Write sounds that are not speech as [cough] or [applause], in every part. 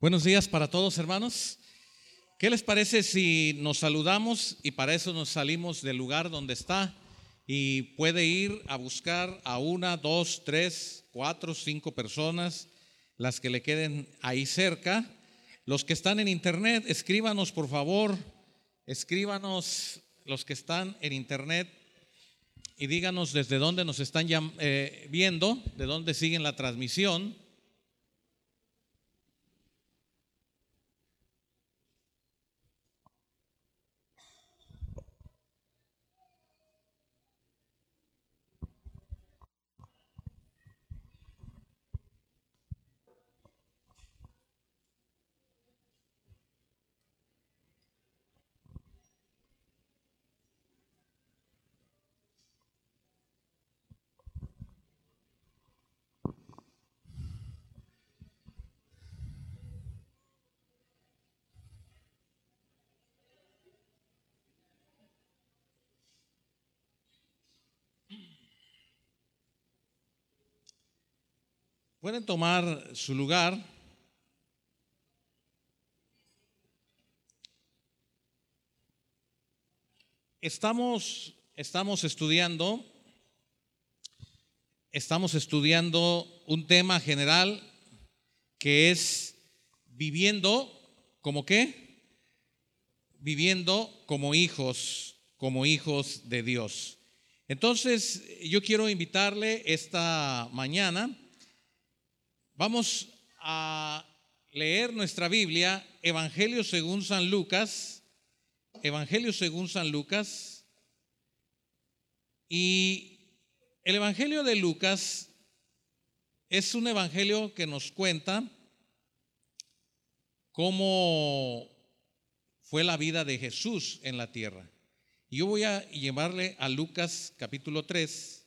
Buenos días para todos, hermanos. ¿Qué les parece si nos saludamos y para eso nos salimos del lugar donde está y puede ir a buscar a una, dos, tres, cuatro, cinco personas, las que le queden ahí cerca? Los que están en internet, escríbanos por favor, escríbanos los que están en internet y díganos desde dónde nos están eh, viendo, de dónde siguen la transmisión. Pueden tomar su lugar. Estamos, estamos estudiando, estamos estudiando un tema general que es viviendo como qué? Viviendo como hijos, como hijos de Dios. Entonces, yo quiero invitarle esta mañana Vamos a leer nuestra Biblia, Evangelio según San Lucas, Evangelio según San Lucas. Y el Evangelio de Lucas es un Evangelio que nos cuenta cómo fue la vida de Jesús en la tierra. Yo voy a llevarle a Lucas capítulo 3,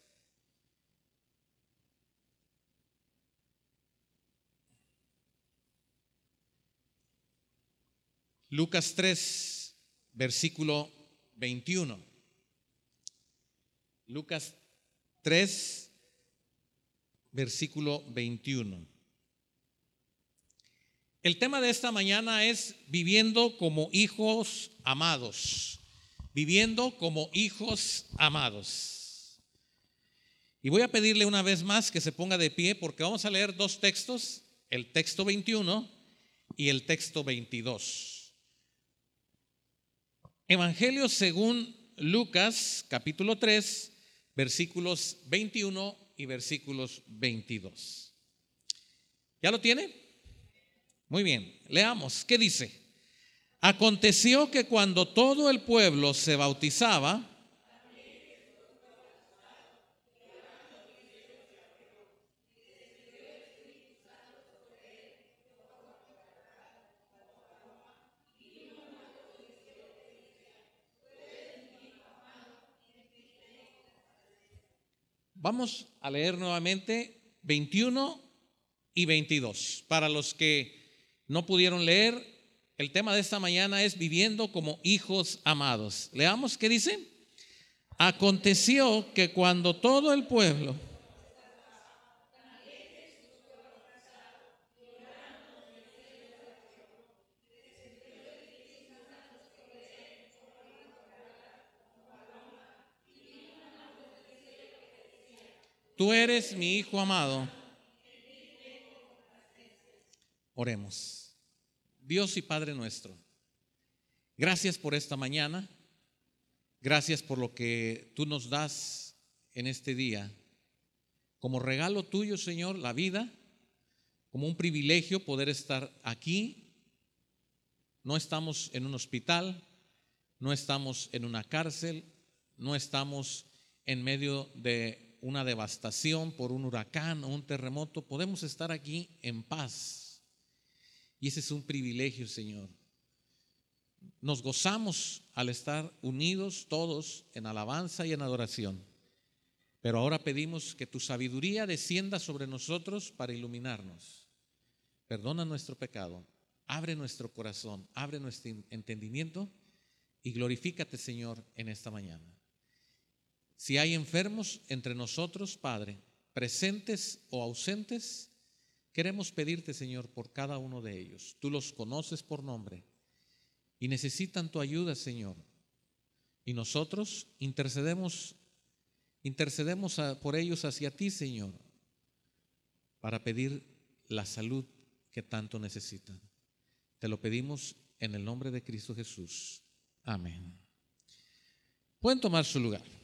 Lucas 3, versículo 21. Lucas 3, versículo 21. El tema de esta mañana es viviendo como hijos amados. Viviendo como hijos amados. Y voy a pedirle una vez más que se ponga de pie porque vamos a leer dos textos, el texto 21 y el texto 22. Evangelio según Lucas capítulo 3, versículos 21 y versículos 22. ¿Ya lo tiene? Muy bien, leamos. ¿Qué dice? Aconteció que cuando todo el pueblo se bautizaba, Vamos a leer nuevamente 21 y 22. Para los que no pudieron leer, el tema de esta mañana es viviendo como hijos amados. Leamos qué dice. Aconteció que cuando todo el pueblo Tú eres mi Hijo amado. Oremos. Dios y Padre nuestro, gracias por esta mañana. Gracias por lo que tú nos das en este día. Como regalo tuyo, Señor, la vida, como un privilegio poder estar aquí. No estamos en un hospital, no estamos en una cárcel, no estamos en medio de una devastación por un huracán o un terremoto, podemos estar aquí en paz. Y ese es un privilegio, Señor. Nos gozamos al estar unidos todos en alabanza y en adoración. Pero ahora pedimos que tu sabiduría descienda sobre nosotros para iluminarnos. Perdona nuestro pecado, abre nuestro corazón, abre nuestro entendimiento y glorifícate, Señor, en esta mañana. Si hay enfermos entre nosotros, Padre, presentes o ausentes, queremos pedirte, Señor, por cada uno de ellos. Tú los conoces por nombre y necesitan tu ayuda, Señor. Y nosotros intercedemos, intercedemos por ellos hacia ti, Señor, para pedir la salud que tanto necesitan. Te lo pedimos en el nombre de Cristo Jesús. Amén. Pueden tomar su lugar.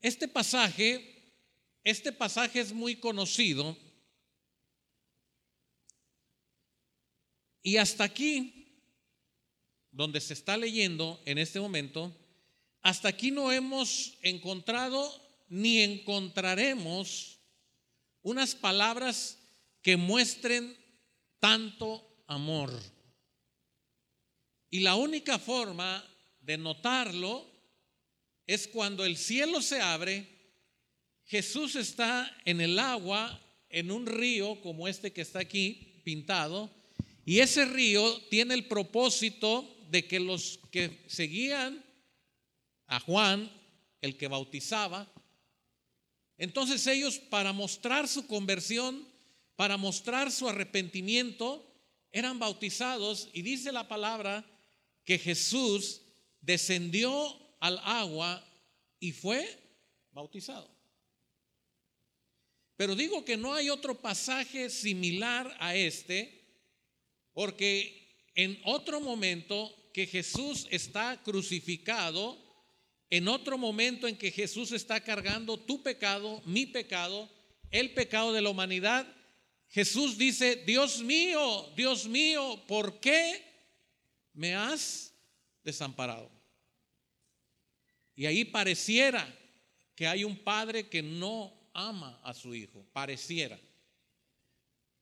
Este pasaje, este pasaje es muy conocido y hasta aquí, donde se está leyendo en este momento, hasta aquí no hemos encontrado ni encontraremos unas palabras que muestren tanto amor. Y la única forma de notarlo es cuando el cielo se abre, Jesús está en el agua, en un río como este que está aquí pintado, y ese río tiene el propósito de que los que seguían a Juan, el que bautizaba, entonces ellos para mostrar su conversión, para mostrar su arrepentimiento, eran bautizados y dice la palabra que Jesús descendió al agua y fue bautizado. Pero digo que no hay otro pasaje similar a este, porque en otro momento que Jesús está crucificado, en otro momento en que Jesús está cargando tu pecado, mi pecado, el pecado de la humanidad, Jesús dice, Dios mío, Dios mío, ¿por qué me has desamparado? Y ahí pareciera que hay un padre que no ama a su hijo, pareciera.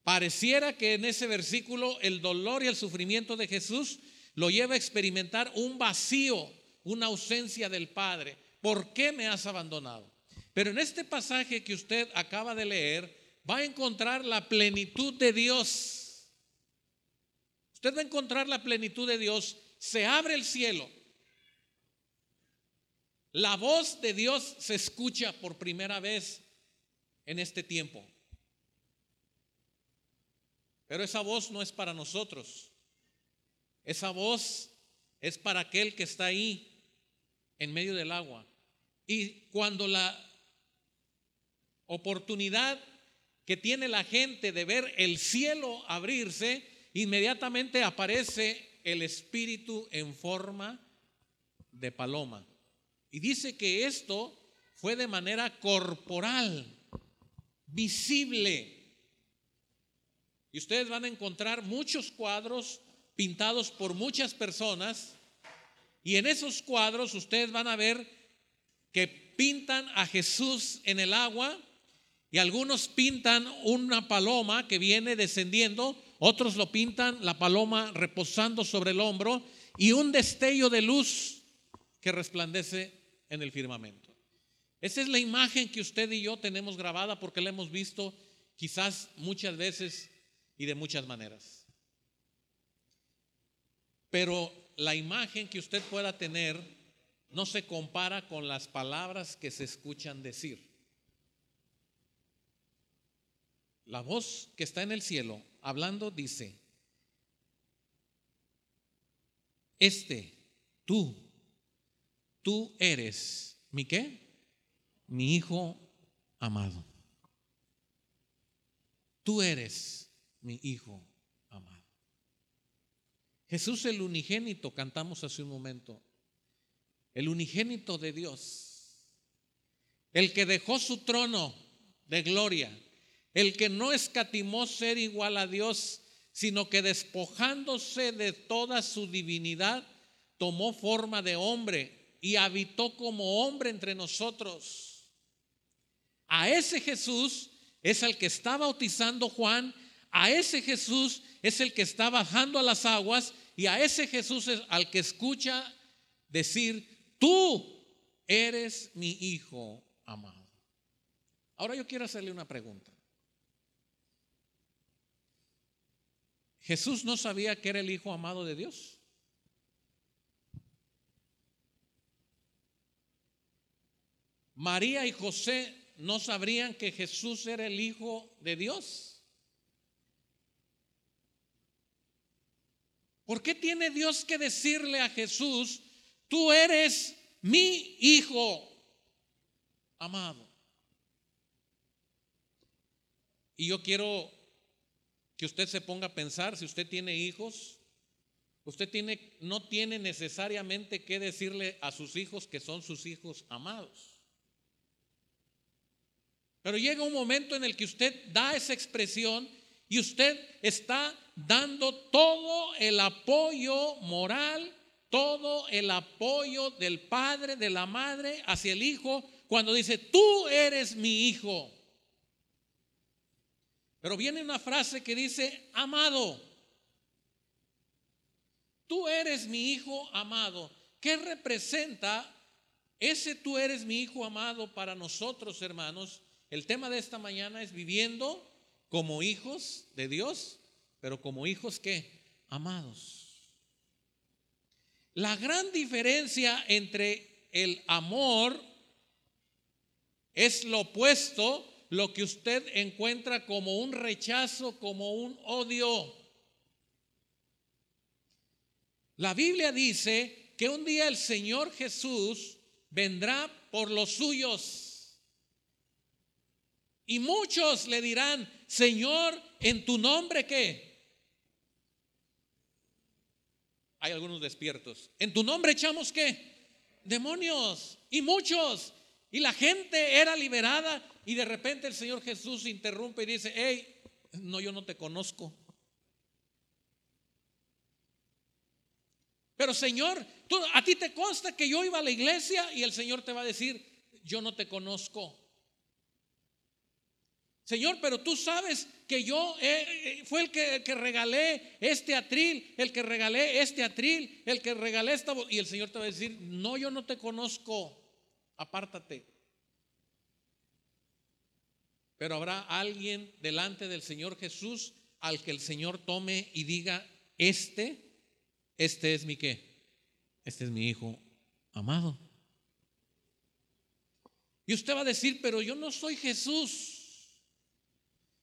Pareciera que en ese versículo el dolor y el sufrimiento de Jesús lo lleva a experimentar un vacío, una ausencia del Padre. ¿Por qué me has abandonado? Pero en este pasaje que usted acaba de leer, va a encontrar la plenitud de Dios. Usted va a encontrar la plenitud de Dios. Se abre el cielo. La voz de Dios se escucha por primera vez en este tiempo. Pero esa voz no es para nosotros. Esa voz es para aquel que está ahí en medio del agua. Y cuando la oportunidad que tiene la gente de ver el cielo abrirse, inmediatamente aparece el Espíritu en forma de paloma. Y dice que esto fue de manera corporal, visible. Y ustedes van a encontrar muchos cuadros pintados por muchas personas. Y en esos cuadros ustedes van a ver que pintan a Jesús en el agua y algunos pintan una paloma que viene descendiendo, otros lo pintan la paloma reposando sobre el hombro y un destello de luz que resplandece en el firmamento. Esa es la imagen que usted y yo tenemos grabada porque la hemos visto quizás muchas veces y de muchas maneras. Pero la imagen que usted pueda tener no se compara con las palabras que se escuchan decir. La voz que está en el cielo hablando dice, este, tú, tú eres mi qué? Mi hijo amado. Tú eres mi hijo amado. Jesús el unigénito, cantamos hace un momento, el unigénito de Dios, el que dejó su trono de gloria, el que no escatimó ser igual a Dios, sino que despojándose de toda su divinidad, tomó forma de hombre y habitó como hombre entre nosotros. A ese Jesús es el que está bautizando Juan, a ese Jesús es el que está bajando a las aguas y a ese Jesús es al que escucha decir, tú eres mi hijo amado. Ahora yo quiero hacerle una pregunta. Jesús no sabía que era el hijo amado de Dios. María y José no sabrían que Jesús era el Hijo de Dios. ¿Por qué tiene Dios que decirle a Jesús, tú eres mi Hijo amado? Y yo quiero que usted se ponga a pensar, si usted tiene hijos, usted tiene, no tiene necesariamente que decirle a sus hijos que son sus hijos amados. Pero llega un momento en el que usted da esa expresión y usted está dando todo el apoyo moral, todo el apoyo del padre, de la madre hacia el hijo, cuando dice, tú eres mi hijo. Pero viene una frase que dice, amado, tú eres mi hijo amado. ¿Qué representa ese tú eres mi hijo amado para nosotros, hermanos? El tema de esta mañana es viviendo como hijos de Dios, pero como hijos que amados. La gran diferencia entre el amor es lo opuesto, lo que usted encuentra como un rechazo, como un odio. La Biblia dice que un día el Señor Jesús vendrá por los suyos y muchos le dirán, Señor, en tu nombre qué? Hay algunos despiertos. ¿En tu nombre echamos qué? Demonios. Y muchos. Y la gente era liberada y de repente el Señor Jesús interrumpe y dice, hey, no, yo no te conozco. Pero Señor, a ti te consta que yo iba a la iglesia y el Señor te va a decir, yo no te conozco. Señor, pero tú sabes que yo eh, eh, fue el que, que, regalé este atril, el que regalé este atril, el que regalé esta. Y el Señor te va a decir, no, yo no te conozco, apártate. Pero habrá alguien delante del Señor Jesús al que el Señor tome y diga, este, este es mi qué, este es mi hijo amado. Y usted va a decir, pero yo no soy Jesús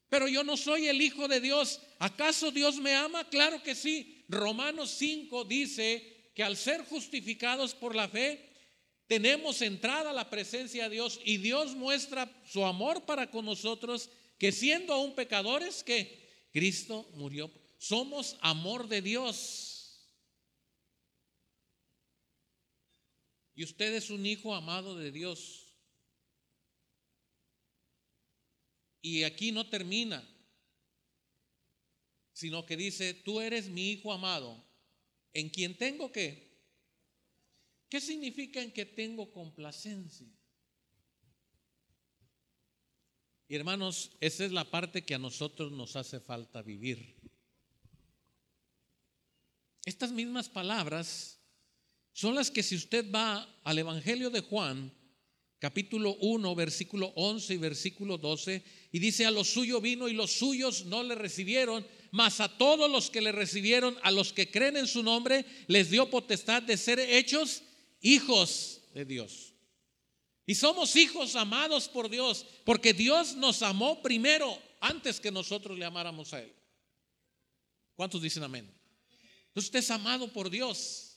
pero yo no soy el Hijo de Dios. ¿Acaso Dios me ama? Claro que sí. Romanos 5 dice que al ser justificados por la fe, tenemos entrada a la presencia de Dios y Dios muestra su amor para con nosotros, que siendo aún pecadores, que Cristo murió. Somos amor de Dios. Y usted es un hijo amado de Dios. Y aquí no termina, sino que dice, tú eres mi hijo amado, en quien tengo que. ¿Qué significa en que tengo complacencia? Y hermanos, esa es la parte que a nosotros nos hace falta vivir. Estas mismas palabras son las que si usted va al Evangelio de Juan, capítulo 1, versículo 11 y versículo 12, y dice, a los suyos vino y los suyos no le recibieron, mas a todos los que le recibieron, a los que creen en su nombre, les dio potestad de ser hechos hijos de Dios. Y somos hijos amados por Dios, porque Dios nos amó primero antes que nosotros le amáramos a Él. ¿Cuántos dicen amén? Usted es amado por Dios.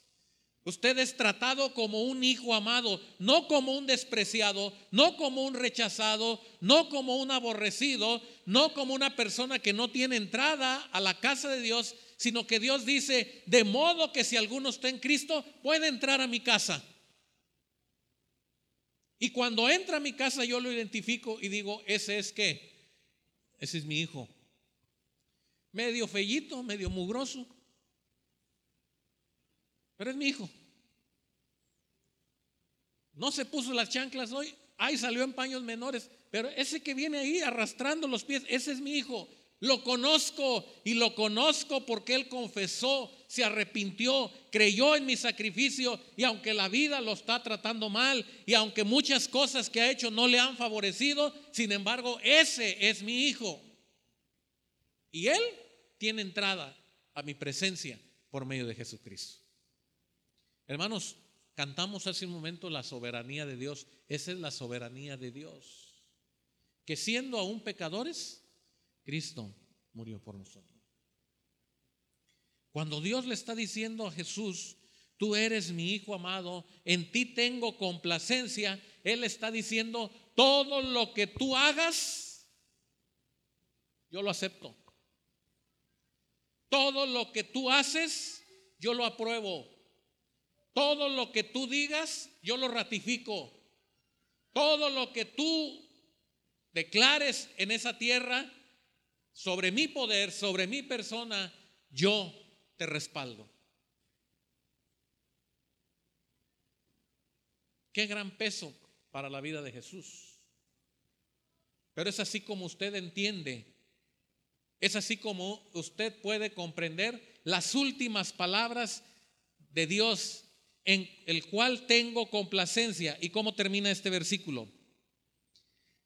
Usted es tratado como un hijo amado, no como un despreciado, no como un rechazado, no como un aborrecido, no como una persona que no tiene entrada a la casa de Dios, sino que Dios dice, de modo que si alguno está en Cristo, puede entrar a mi casa. Y cuando entra a mi casa yo lo identifico y digo, ese es qué? Ese es mi hijo. Medio fellito, medio mugroso, pero es mi hijo. No se puso las chanclas hoy, ahí salió en paños menores, pero ese que viene ahí arrastrando los pies, ese es mi hijo. Lo conozco y lo conozco porque él confesó, se arrepintió, creyó en mi sacrificio y aunque la vida lo está tratando mal y aunque muchas cosas que ha hecho no le han favorecido, sin embargo, ese es mi hijo. Y él tiene entrada a mi presencia por medio de Jesucristo. Hermanos, cantamos hace un momento la soberanía de Dios. Esa es la soberanía de Dios. que siendo aún pecadores, Cristo murió por nosotros. Cuando Dios le está diciendo a Jesús, tú eres mi hijo amado, en ti tengo complacencia, Él está diciendo, todo lo que tú hagas, yo lo acepto. Todo lo que tú haces, yo lo apruebo. Todo lo que tú digas, yo lo ratifico. Todo lo que tú declares en esa tierra sobre mi poder, sobre mi persona, yo te respaldo. Qué gran peso para la vida de Jesús. Pero es así como usted entiende, es así como usted puede comprender las últimas palabras de Dios en el cual tengo complacencia. ¿Y cómo termina este versículo?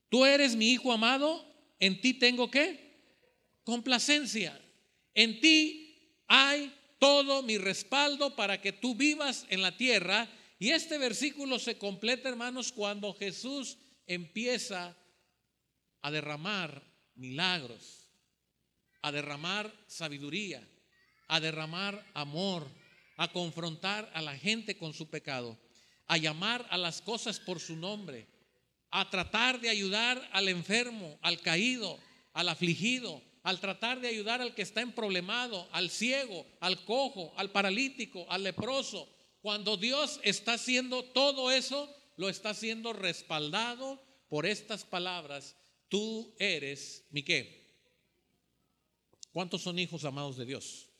Tú eres mi hijo amado, en ti tengo qué? Complacencia. En ti hay todo mi respaldo para que tú vivas en la tierra. Y este versículo se completa, hermanos, cuando Jesús empieza a derramar milagros, a derramar sabiduría, a derramar amor, a confrontar a la gente con su pecado, a llamar a las cosas por su nombre, a tratar de ayudar al enfermo, al caído, al afligido, al tratar de ayudar al que está en problemado, al ciego, al cojo, al paralítico, al leproso. Cuando Dios está haciendo todo eso, lo está haciendo respaldado por estas palabras. Tú eres mi. ¿Cuántos son hijos amados de Dios?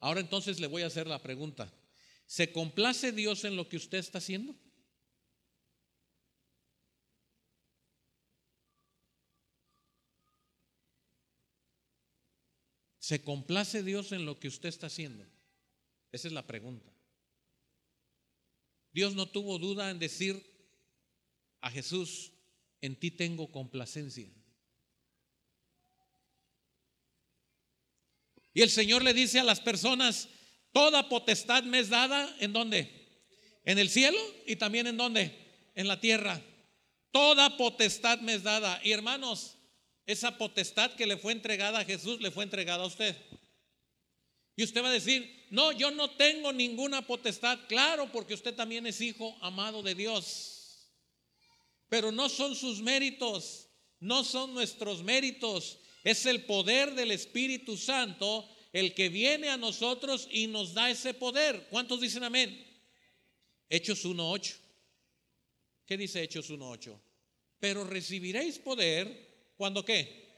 Ahora entonces le voy a hacer la pregunta. ¿Se complace Dios en lo que usted está haciendo? ¿Se complace Dios en lo que usted está haciendo? Esa es la pregunta. Dios no tuvo duda en decir a Jesús, en ti tengo complacencia. Y el Señor le dice a las personas, toda potestad me es dada, ¿en dónde? En el cielo y también en dónde? En la tierra. Toda potestad me es dada. Y hermanos, esa potestad que le fue entregada a Jesús le fue entregada a usted. Y usted va a decir, no, yo no tengo ninguna potestad. Claro, porque usted también es hijo amado de Dios. Pero no son sus méritos, no son nuestros méritos. Es el poder del Espíritu Santo el que viene a nosotros y nos da ese poder. ¿Cuántos dicen amén? Hechos 1.8. ¿Qué dice Hechos 1.8? Pero recibiréis poder cuando qué?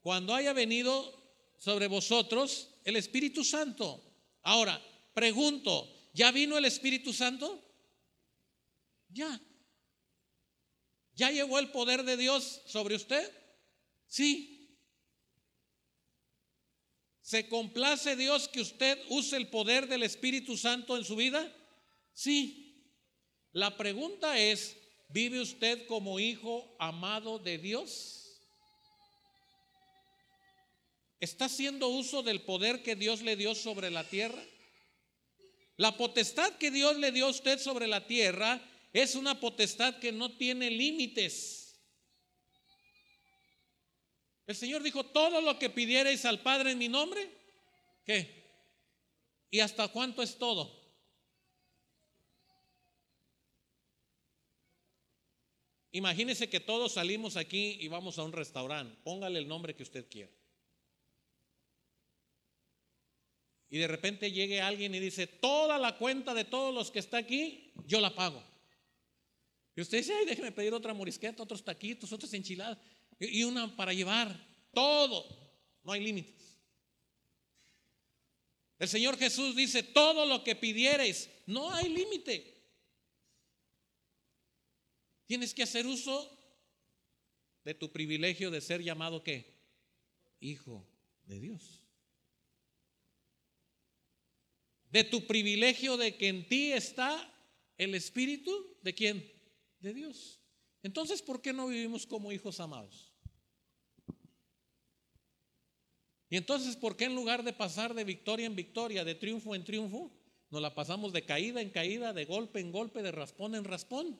Cuando haya venido sobre vosotros el Espíritu Santo. Ahora, pregunto, ¿ya vino el Espíritu Santo? Ya. ¿Ya llegó el poder de Dios sobre usted? Sí. ¿Se complace Dios que usted use el poder del Espíritu Santo en su vida? Sí. La pregunta es, ¿vive usted como hijo amado de Dios? ¿Está haciendo uso del poder que Dios le dio sobre la tierra? La potestad que Dios le dio a usted sobre la tierra es una potestad que no tiene límites. El Señor dijo, todo lo que pidierais al Padre en mi nombre, ¿qué? ¿Y hasta cuánto es todo? Imagínese que todos salimos aquí y vamos a un restaurante. Póngale el nombre que usted quiera. Y de repente llegue alguien y dice, toda la cuenta de todos los que está aquí, yo la pago. Y usted dice, ay, déjeme pedir otra morisqueta, otros taquitos, otras enchiladas y una para llevar, todo, no hay límites. El Señor Jesús dice, todo lo que pidiereis, no hay límite. Tienes que hacer uso de tu privilegio de ser llamado qué? Hijo de Dios. De tu privilegio de que en ti está el Espíritu de quién? De Dios. Entonces, ¿por qué no vivimos como hijos amados? Y entonces, ¿por qué en lugar de pasar de victoria en victoria, de triunfo en triunfo, nos la pasamos de caída en caída, de golpe en golpe, de raspón en raspón?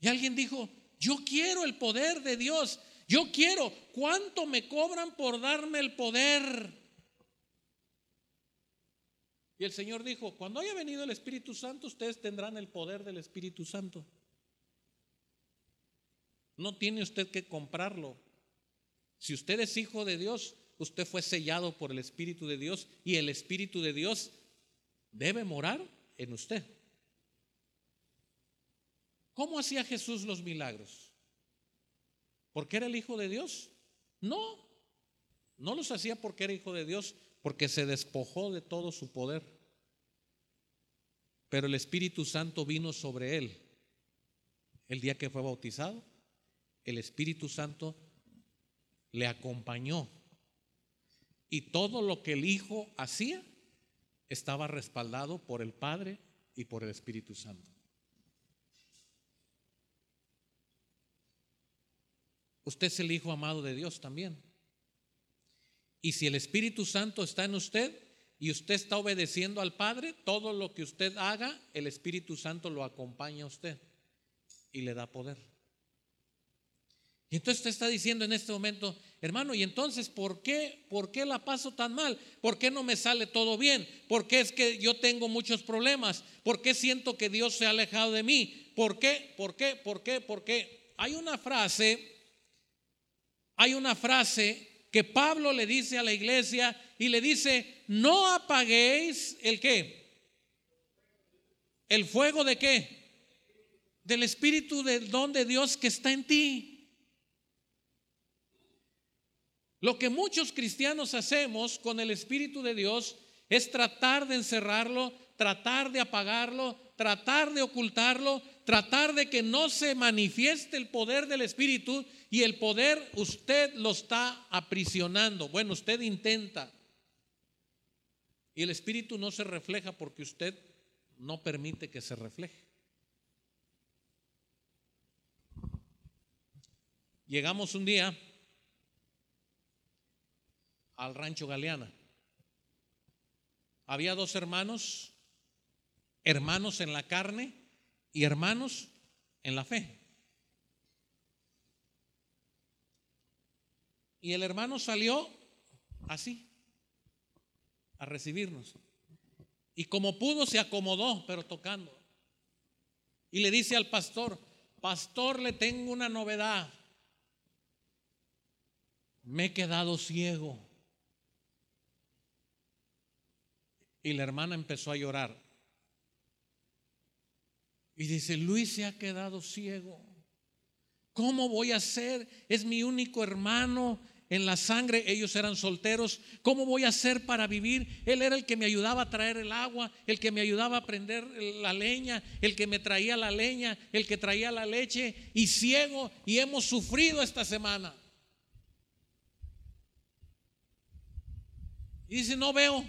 Y alguien dijo, yo quiero el poder de Dios, yo quiero, ¿cuánto me cobran por darme el poder? Y el Señor dijo, cuando haya venido el Espíritu Santo, ustedes tendrán el poder del Espíritu Santo. No tiene usted que comprarlo. Si usted es hijo de Dios, usted fue sellado por el Espíritu de Dios y el Espíritu de Dios debe morar en usted. ¿Cómo hacía Jesús los milagros? ¿Porque era el Hijo de Dios? No, no los hacía porque era Hijo de Dios, porque se despojó de todo su poder. Pero el Espíritu Santo vino sobre él el día que fue bautizado. El Espíritu Santo le acompañó. Y todo lo que el Hijo hacía estaba respaldado por el Padre y por el Espíritu Santo. Usted es el Hijo amado de Dios también. Y si el Espíritu Santo está en usted y usted está obedeciendo al Padre, todo lo que usted haga, el Espíritu Santo lo acompaña a usted y le da poder. Y entonces usted está diciendo en este momento, hermano, ¿y entonces por qué, por qué la paso tan mal? ¿Por qué no me sale todo bien? ¿Por qué es que yo tengo muchos problemas? ¿Por qué siento que Dios se ha alejado de mí? ¿Por qué? ¿Por qué? ¿Por qué? ¿Por qué? Hay una frase, hay una frase que Pablo le dice a la iglesia y le dice, no apaguéis el qué. El fuego de qué? Del Espíritu del don de Dios que está en ti. Lo que muchos cristianos hacemos con el Espíritu de Dios es tratar de encerrarlo, tratar de apagarlo, tratar de ocultarlo, tratar de que no se manifieste el poder del Espíritu y el poder usted lo está aprisionando. Bueno, usted intenta. Y el Espíritu no se refleja porque usted no permite que se refleje. Llegamos un día al rancho Galeana. Había dos hermanos, hermanos en la carne y hermanos en la fe. Y el hermano salió así, a recibirnos. Y como pudo, se acomodó, pero tocando. Y le dice al pastor, pastor, le tengo una novedad. Me he quedado ciego. Y la hermana empezó a llorar. Y dice, Luis se ha quedado ciego. ¿Cómo voy a hacer? Es mi único hermano en la sangre, ellos eran solteros. ¿Cómo voy a hacer para vivir? Él era el que me ayudaba a traer el agua, el que me ayudaba a prender la leña, el que me traía la leña, el que traía la leche y ciego y hemos sufrido esta semana. Y dice, no veo.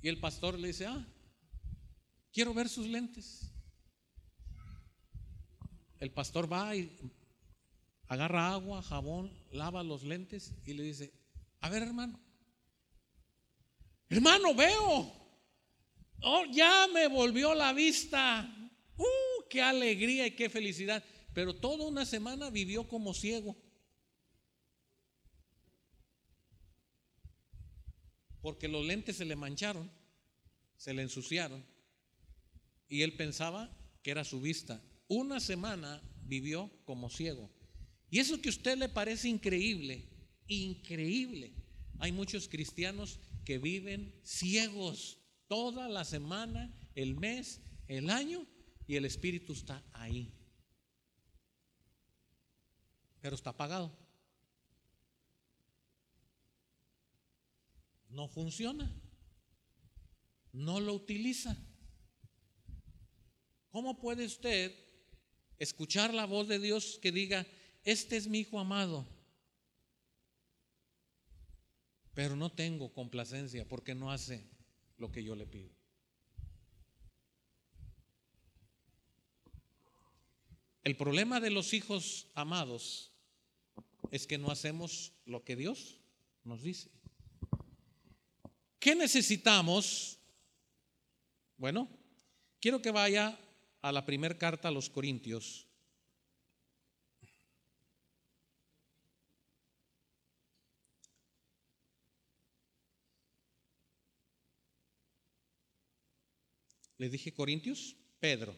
Y el pastor le dice, ah, quiero ver sus lentes. El pastor va y agarra agua, jabón, lava los lentes y le dice, a ver hermano, hermano, veo, oh, ya me volvió la vista, uh, qué alegría y qué felicidad, pero toda una semana vivió como ciego. Porque los lentes se le mancharon, se le ensuciaron y él pensaba que era su vista. Una semana vivió como ciego. Y eso que a usted le parece increíble, increíble. Hay muchos cristianos que viven ciegos toda la semana, el mes, el año, y el Espíritu está ahí. Pero está apagado. No funciona. No lo utiliza. ¿Cómo puede usted escuchar la voz de Dios que diga, este es mi hijo amado. Pero no tengo complacencia porque no hace lo que yo le pido. El problema de los hijos amados es que no hacemos lo que Dios nos dice. ¿Qué necesitamos? Bueno, quiero que vaya a la primera carta a los Corintios. ¿Les dije Corintios? Pedro.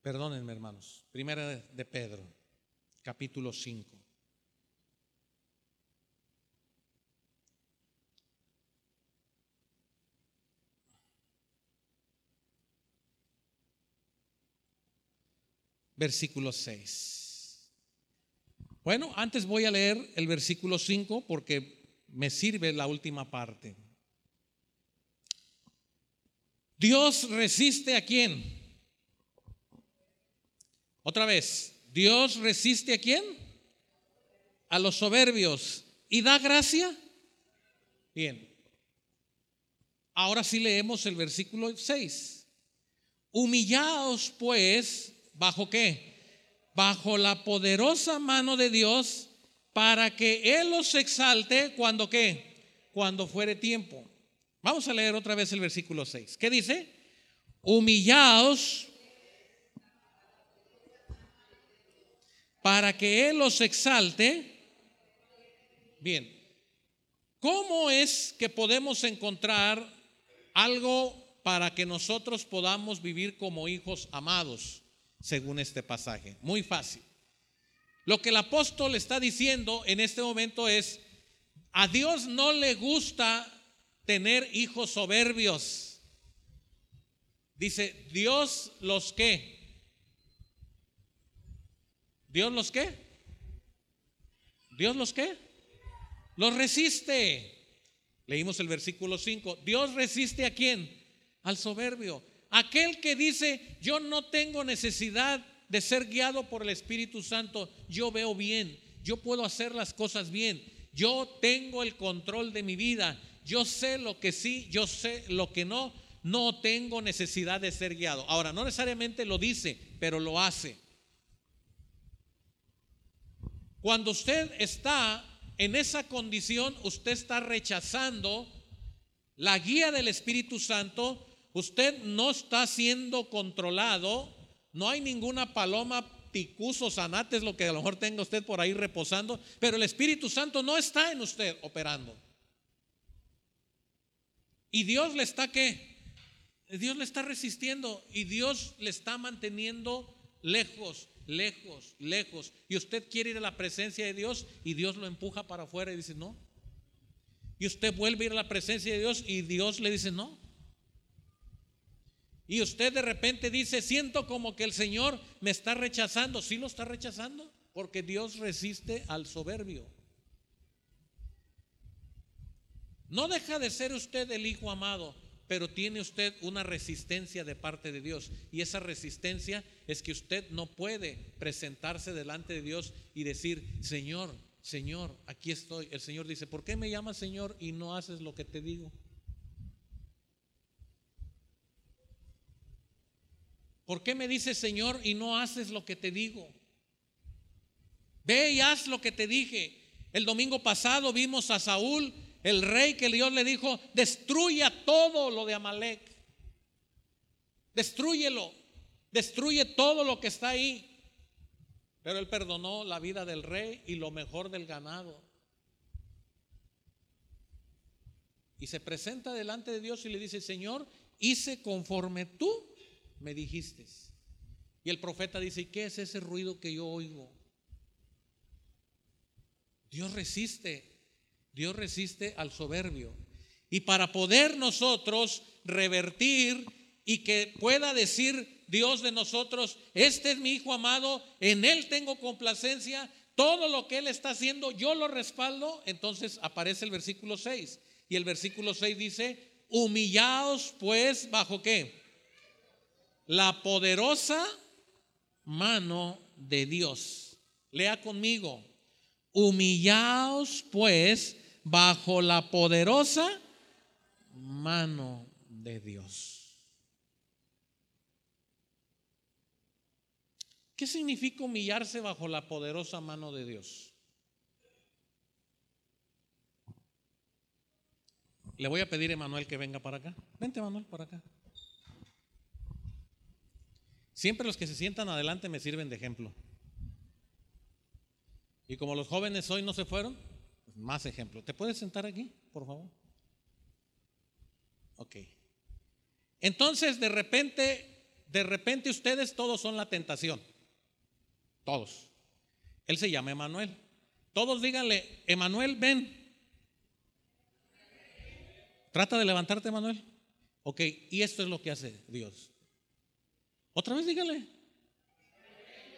Perdónenme, hermanos. Primera de Pedro, capítulo 5. Versículo 6. Bueno, antes voy a leer el versículo 5 porque me sirve la última parte. Dios resiste a quién? Otra vez, Dios resiste a quién? A los soberbios. ¿Y da gracia? Bien. Ahora sí leemos el versículo 6. Humillaos pues, ¿bajo qué? Bajo la poderosa mano de Dios para que Él os exalte cuando qué? Cuando fuere tiempo. Vamos a leer otra vez el versículo 6. ¿Qué dice? Humillaos para que Él los exalte. Bien, ¿cómo es que podemos encontrar algo para que nosotros podamos vivir como hijos amados, según este pasaje? Muy fácil. Lo que el apóstol está diciendo en este momento es, a Dios no le gusta tener hijos soberbios. Dice, Dios los que. ¿Dios los qué? ¿Dios los qué? Los resiste. Leímos el versículo 5. Dios resiste a quién? Al soberbio. Aquel que dice, yo no tengo necesidad de ser guiado por el Espíritu Santo, yo veo bien, yo puedo hacer las cosas bien, yo tengo el control de mi vida, yo sé lo que sí, yo sé lo que no. No tengo necesidad de ser guiado. Ahora, no necesariamente lo dice, pero lo hace. Cuando usted está en esa condición, usted está rechazando la guía del Espíritu Santo, usted no está siendo controlado, no hay ninguna paloma picuso sanates, lo que a lo mejor tenga usted por ahí reposando, pero el Espíritu Santo no está en usted operando. Y Dios le está qué? Dios le está resistiendo y Dios le está manteniendo lejos, lejos, lejos. Y usted quiere ir a la presencia de Dios y Dios lo empuja para afuera y dice, no. Y usted vuelve a ir a la presencia de Dios y Dios le dice, no. Y usted de repente dice, siento como que el Señor me está rechazando. Sí lo está rechazando, porque Dios resiste al soberbio. No deja de ser usted el Hijo amado, pero tiene usted una resistencia de parte de Dios. Y esa resistencia es que usted no puede presentarse delante de Dios y decir, Señor, Señor, aquí estoy. El Señor dice, ¿por qué me llamas Señor y no haces lo que te digo? ¿Por qué me dices Señor y no haces lo que te digo? Ve y haz lo que te dije. El domingo pasado vimos a Saúl el rey que Dios le dijo, destruya todo lo de Amalek. Destruyelo. Destruye todo lo que está ahí. Pero él perdonó la vida del rey y lo mejor del ganado. Y se presenta delante de Dios y le dice, Señor, hice conforme tú me dijiste. Y el profeta dice, ¿y qué es ese ruido que yo oigo? Dios resiste Dios resiste al soberbio. Y para poder nosotros revertir y que pueda decir Dios de nosotros, este es mi Hijo amado, en Él tengo complacencia, todo lo que Él está haciendo, yo lo respaldo, entonces aparece el versículo 6. Y el versículo 6 dice, humillaos pues bajo qué? La poderosa mano de Dios. Lea conmigo, humillaos pues bajo la poderosa mano de Dios. ¿Qué significa humillarse bajo la poderosa mano de Dios? Le voy a pedir a Emanuel que venga para acá. Vente, Emanuel, para acá. Siempre los que se sientan adelante me sirven de ejemplo. Y como los jóvenes hoy no se fueron, pues más ejemplo. ¿Te puedes sentar aquí, por favor? Ok. Entonces, de repente, de repente ustedes todos son la tentación. Todos. Él se llama Emanuel. Todos díganle, Emanuel, ven. Trata de levantarte, Emanuel. Ok, y esto es lo que hace Dios. Otra vez díganle.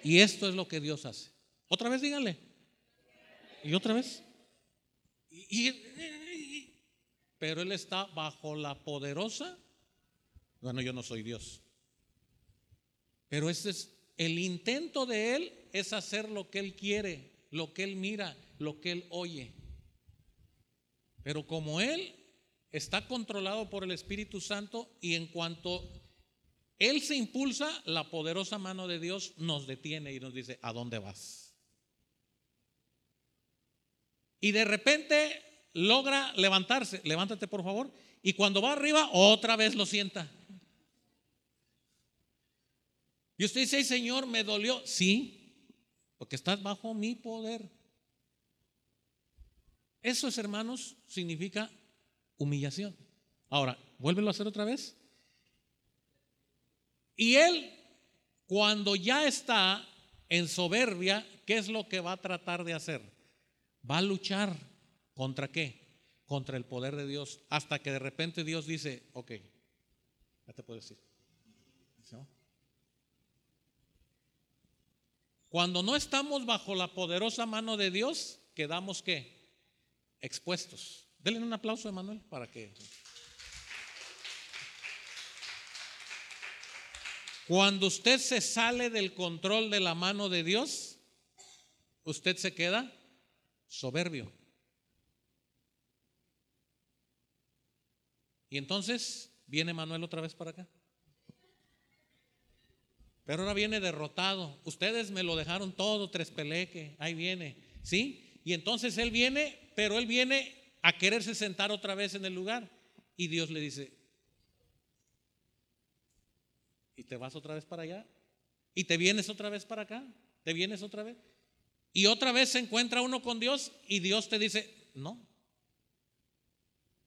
Y esto es lo que Dios hace. Otra vez díganle. Y otra vez. pero Él está bajo la poderosa. Bueno, yo no soy Dios. Pero este es el intento de Él es hacer lo que Él quiere, lo que Él mira, lo que Él oye. Pero como Él está controlado por el Espíritu Santo y en cuanto Él se impulsa, la poderosa mano de Dios nos detiene y nos dice, ¿a dónde vas? Y de repente logra levantarse, levántate por favor, y cuando va arriba, otra vez lo sienta. Y usted dice, Señor, me dolió. Sí, porque estás bajo mi poder. Eso es, hermanos, significa humillación. Ahora, vuélvelo a hacer otra vez. Y él, cuando ya está en soberbia, ¿qué es lo que va a tratar de hacer? Va a luchar contra qué? Contra el poder de Dios, hasta que de repente Dios dice, ok, ya te puedo decir. Cuando no estamos bajo la poderosa mano de Dios, quedamos qué? Expuestos. Denle un aplauso a Manuel para que... Cuando usted se sale del control de la mano de Dios, usted se queda soberbio. Y entonces viene Manuel otra vez para acá. Pero ahora viene derrotado. Ustedes me lo dejaron todo, tres peleque, ahí viene. ¿Sí? Y entonces él viene, pero él viene a quererse sentar otra vez en el lugar. Y Dios le dice, ¿y te vas otra vez para allá? ¿Y te vienes otra vez para acá? ¿Te vienes otra vez? Y otra vez se encuentra uno con Dios y Dios te dice, no.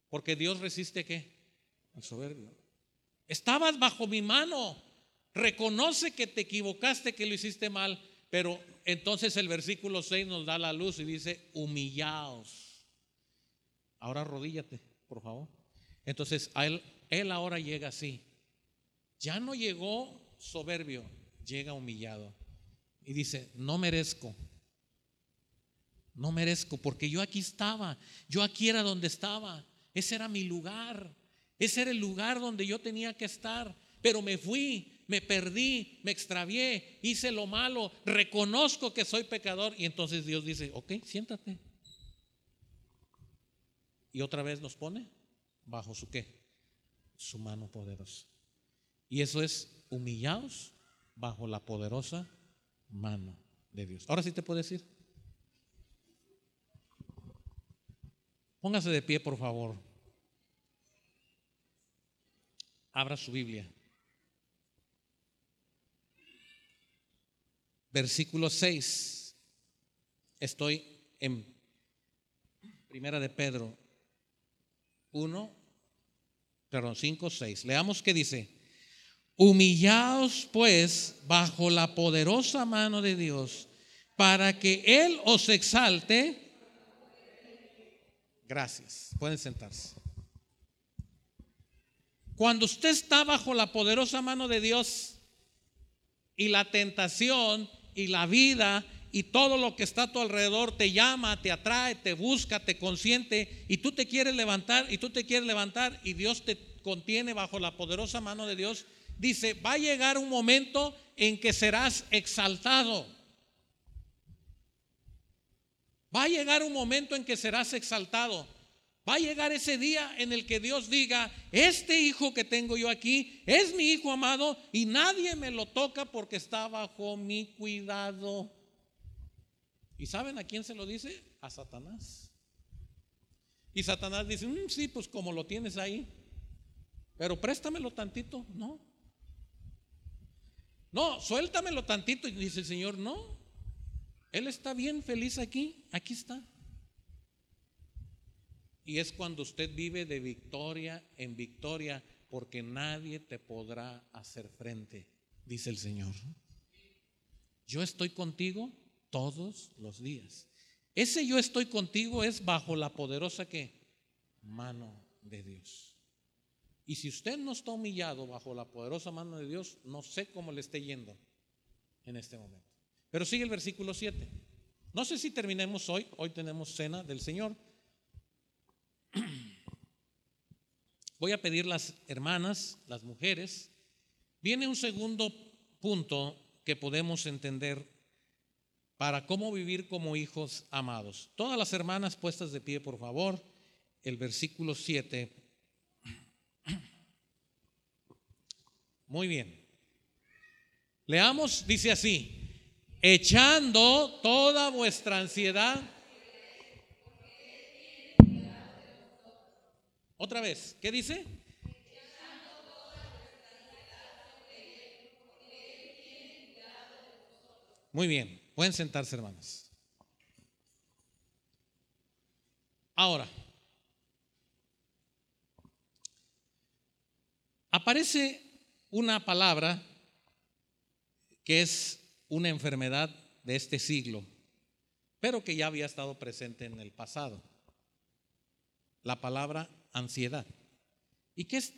Porque Dios resiste qué? Al soberbio. Estabas bajo mi mano. Reconoce que te equivocaste, que lo hiciste mal, pero entonces el versículo 6 nos da la luz y dice, humillaos. Ahora arrodíllate, por favor. Entonces, él, él ahora llega así. Ya no llegó soberbio, llega humillado. Y dice, no merezco. No merezco, porque yo aquí estaba, yo aquí era donde estaba, ese era mi lugar, ese era el lugar donde yo tenía que estar, pero me fui, me perdí, me extravié, hice lo malo, reconozco que soy pecador. Y entonces Dios dice, ok, siéntate. Y otra vez nos pone bajo su qué? Su mano poderosa. Y eso es humillados bajo la poderosa mano de Dios. Ahora sí te puedo decir. Póngase de pie, por favor. Abra su Biblia. versículo 6. Estoy en Primera de Pedro 1, perdón, 5, 6. Leamos qué dice. Humillaos pues bajo la poderosa mano de Dios para que Él os exalte. Gracias. Pueden sentarse. Cuando usted está bajo la poderosa mano de Dios y la tentación y la vida y todo lo que está a tu alrededor te llama, te atrae, te busca, te consiente y tú te quieres levantar y tú te quieres levantar y Dios te contiene bajo la poderosa mano de Dios, dice, va a llegar un momento en que serás exaltado. Va a llegar un momento en que serás exaltado. Va a llegar ese día en el que Dios diga, este hijo que tengo yo aquí es mi hijo amado y nadie me lo toca porque está bajo mi cuidado. ¿Y saben a quién se lo dice? A Satanás. Y Satanás dice, mm, sí, pues como lo tienes ahí, pero préstamelo tantito. No. No, suéltamelo tantito. Y dice el Señor, no. Él está bien feliz aquí. Aquí está. Y es cuando usted vive de victoria en victoria, porque nadie te podrá hacer frente, dice el Señor. Yo estoy contigo todos los días. Ese yo estoy contigo es bajo la poderosa que mano de Dios. Y si usted no está humillado bajo la poderosa mano de Dios, no sé cómo le esté yendo en este momento. Pero sigue el versículo 7. No sé si terminemos hoy, hoy tenemos cena del Señor. [clears throat] Voy a pedir las hermanas, las mujeres. Viene un segundo punto que podemos entender para cómo vivir como hijos amados. Todas las hermanas puestas de pie, por favor. El versículo 7. Muy bien. Leamos, dice así, echando toda vuestra ansiedad Otra vez, ¿qué dice? Muy bien, pueden sentarse hermanos. Ahora, aparece una palabra que es una enfermedad de este siglo, pero que ya había estado presente en el pasado. La palabra ansiedad. ¿Y qué es,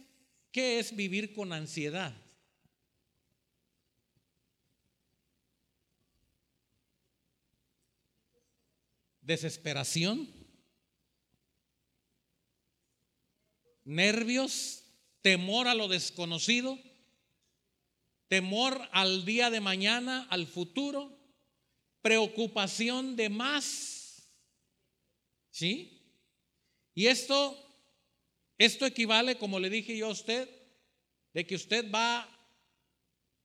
qué es vivir con ansiedad? Desesperación, nervios, temor a lo desconocido, temor al día de mañana, al futuro, preocupación de más. ¿Sí? Y esto esto equivale, como le dije yo a usted, de que usted va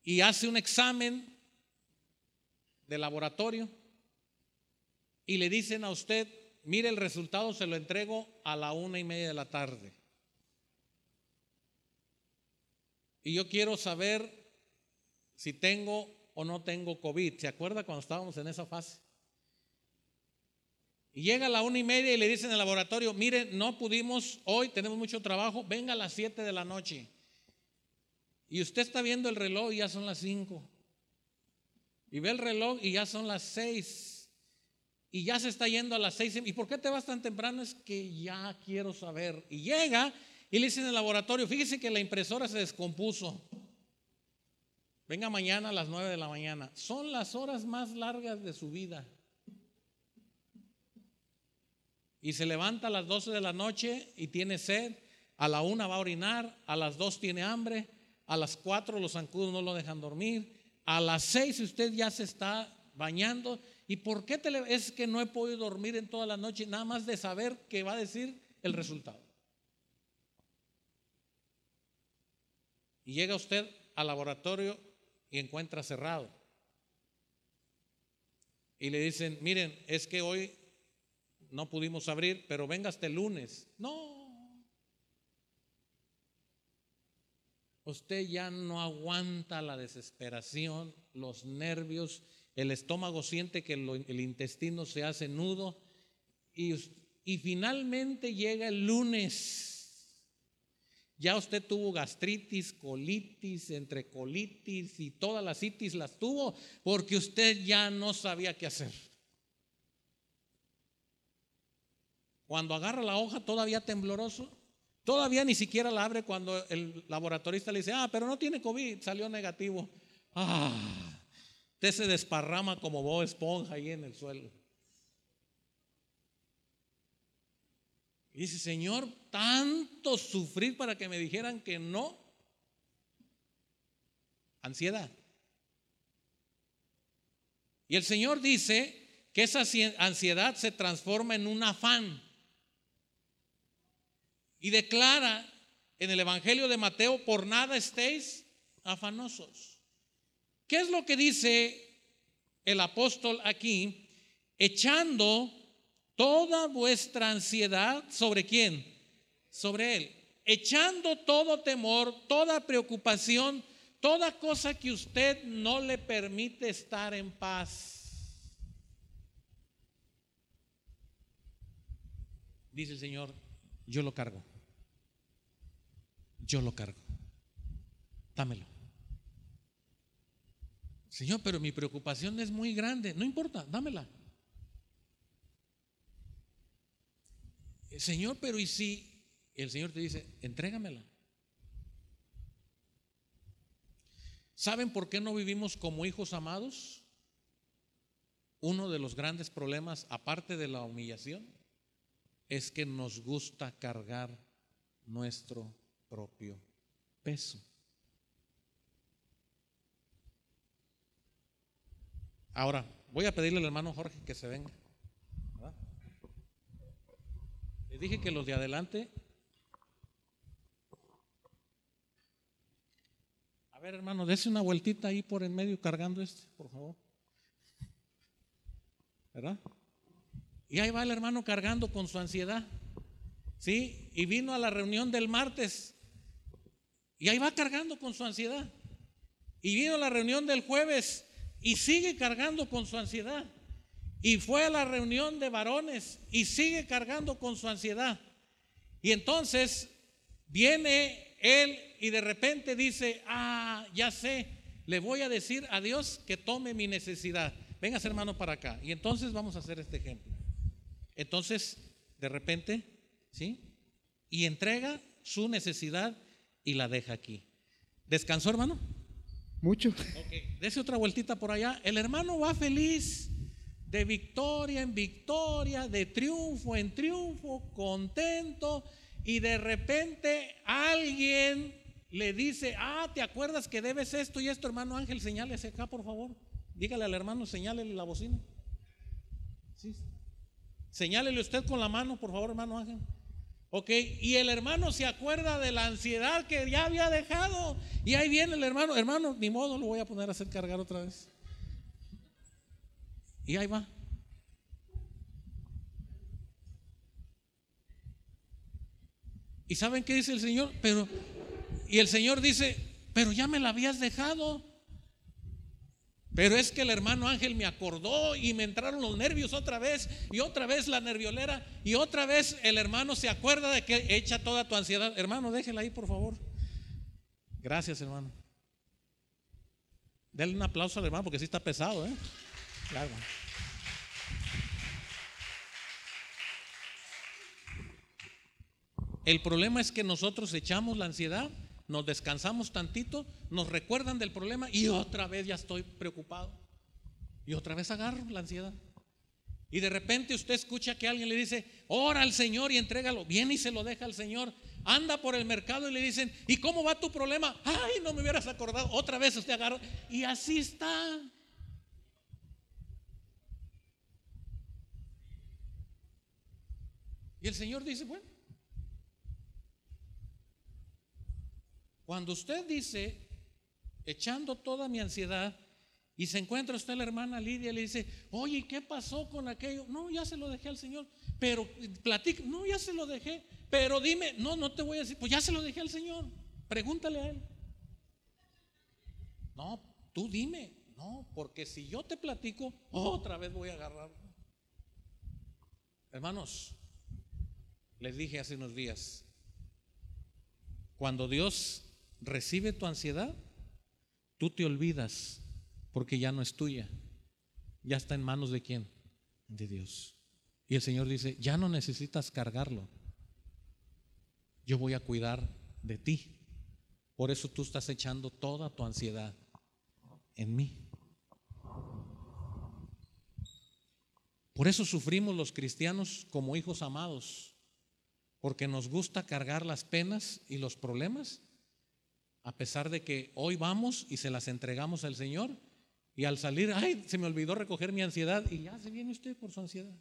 y hace un examen de laboratorio y le dicen a usted, mire el resultado, se lo entrego a la una y media de la tarde. Y yo quiero saber si tengo o no tengo COVID. ¿Se acuerda cuando estábamos en esa fase? Y llega a la una y media y le dicen en el laboratorio, mire, no pudimos hoy, tenemos mucho trabajo, venga a las siete de la noche. Y usted está viendo el reloj y ya son las cinco. Y ve el reloj y ya son las seis. Y ya se está yendo a las seis. ¿Y por qué te vas tan temprano? Es que ya quiero saber. Y llega y le dicen en el laboratorio, fíjese que la impresora se descompuso. Venga mañana a las nueve de la mañana. Son las horas más largas de su vida y se levanta a las 12 de la noche y tiene sed, a la una va a orinar, a las dos tiene hambre, a las cuatro los zancudos no lo dejan dormir, a las seis usted ya se está bañando. ¿Y por qué es que no he podido dormir en toda la noche? Nada más de saber qué va a decir el resultado. Y llega usted al laboratorio y encuentra cerrado. Y le dicen, miren, es que hoy no pudimos abrir, pero venga hasta el lunes. No. Usted ya no aguanta la desesperación, los nervios, el estómago siente que el intestino se hace nudo y, y finalmente llega el lunes. Ya usted tuvo gastritis, colitis, entre colitis y todas las itis las tuvo porque usted ya no sabía qué hacer. Cuando agarra la hoja todavía tembloroso, todavía ni siquiera la abre cuando el laboratorista le dice, ah, pero no tiene COVID, salió negativo. Ah, usted se desparrama como Bob Esponja ahí en el suelo. Y dice, Señor, tanto sufrir para que me dijeran que no. Ansiedad. Y el Señor dice que esa ansiedad se transforma en un afán y declara en el Evangelio de Mateo, por nada estéis afanosos. ¿Qué es lo que dice el apóstol aquí? Echando toda vuestra ansiedad sobre quién? Sobre él. Echando todo temor, toda preocupación, toda cosa que usted no le permite estar en paz. Dice el Señor, yo lo cargo. Yo lo cargo. Dámelo. Señor, pero mi preocupación es muy grande. No importa, dámela. Señor, pero ¿y si el Señor te dice, entrégamela? ¿Saben por qué no vivimos como hijos amados? Uno de los grandes problemas, aparte de la humillación, es que nos gusta cargar nuestro propio peso. Ahora, voy a pedirle al hermano Jorge que se venga. Dije que los de adelante. A ver, hermano, dése una vueltita ahí por en medio cargando este, por favor. ¿Verdad? Y ahí va el hermano cargando con su ansiedad. ¿Sí? Y vino a la reunión del martes. Y ahí va cargando con su ansiedad. Y vino a la reunión del jueves y sigue cargando con su ansiedad. Y fue a la reunión de varones y sigue cargando con su ansiedad. Y entonces viene él y de repente dice, ah, ya sé, le voy a decir a Dios que tome mi necesidad. Venga, hermano, para acá. Y entonces vamos a hacer este ejemplo. Entonces, de repente, ¿sí? Y entrega su necesidad y la deja aquí. ¿Descansó, hermano? Mucho. Ok, Dese otra vueltita por allá. El hermano va feliz, de victoria en victoria, de triunfo en triunfo, contento, y de repente alguien le dice, ah, ¿te acuerdas que debes esto y esto, hermano Ángel? Señálese acá, por favor. Dígale al hermano, señálele la bocina. Sí. Señálele usted con la mano, por favor, hermano Ángel. Ok, y el hermano se acuerda de la ansiedad que ya había dejado. Y ahí viene el hermano, hermano, ni modo, lo voy a poner a hacer cargar otra vez. Y ahí va. ¿Y saben qué dice el Señor? Pero, y el Señor dice, pero ya me la habías dejado. Pero es que el hermano Ángel me acordó y me entraron los nervios otra vez y otra vez la nerviolera y otra vez el hermano se acuerda de que echa toda tu ansiedad. Hermano, déjela ahí, por favor. Gracias, hermano. Denle un aplauso al hermano porque sí está pesado, ¿eh? Claro. El problema es que nosotros echamos la ansiedad nos descansamos tantito, nos recuerdan del problema y otra vez ya estoy preocupado. Y otra vez agarro la ansiedad. Y de repente usted escucha que alguien le dice, ora al Señor y entrégalo. Viene y se lo deja al Señor. Anda por el mercado y le dicen, ¿y cómo va tu problema? Ay, no me hubieras acordado. Otra vez usted agarra. Y así está. Y el Señor dice, bueno, Cuando usted dice, echando toda mi ansiedad, y se encuentra usted la hermana Lidia y le dice, oye, ¿qué pasó con aquello? No, ya se lo dejé al Señor. Pero platica, no, ya se lo dejé. Pero dime, no, no te voy a decir, pues ya se lo dejé al Señor. Pregúntale a Él. No, tú dime. No, porque si yo te platico, otra vez voy a agarrar. Hermanos, les dije hace unos días, cuando Dios recibe tu ansiedad, tú te olvidas porque ya no es tuya. Ya está en manos de quién? De Dios. Y el Señor dice, ya no necesitas cargarlo. Yo voy a cuidar de ti. Por eso tú estás echando toda tu ansiedad en mí. Por eso sufrimos los cristianos como hijos amados, porque nos gusta cargar las penas y los problemas a pesar de que hoy vamos y se las entregamos al Señor y al salir, ay, se me olvidó recoger mi ansiedad y ya se viene usted por su ansiedad.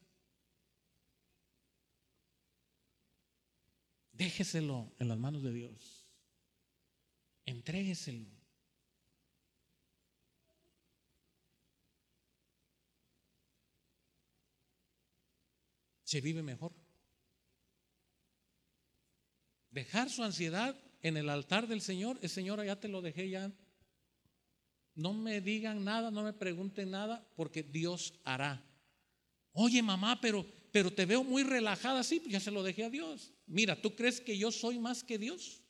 Déjeselo en las manos de Dios. Entrégueselo. Se vive mejor. Dejar su ansiedad en el altar del Señor, el Señor ya te lo dejé ya, no me digan nada, no me pregunten nada, porque Dios hará. Oye, mamá, pero, pero te veo muy relajada. Sí, pues ya se lo dejé a Dios. Mira, ¿tú crees que yo soy más que Dios?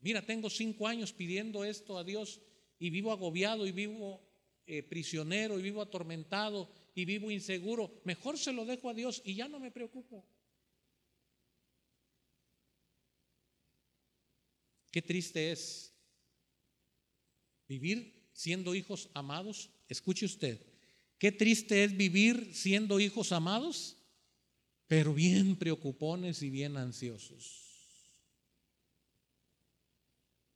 Mira, tengo cinco años pidiendo esto a Dios y vivo agobiado y vivo eh, prisionero y vivo atormentado y vivo inseguro. Mejor se lo dejo a Dios y ya no me preocupo. Qué triste es vivir siendo hijos amados. Escuche usted, qué triste es vivir siendo hijos amados, pero bien preocupones y bien ansiosos.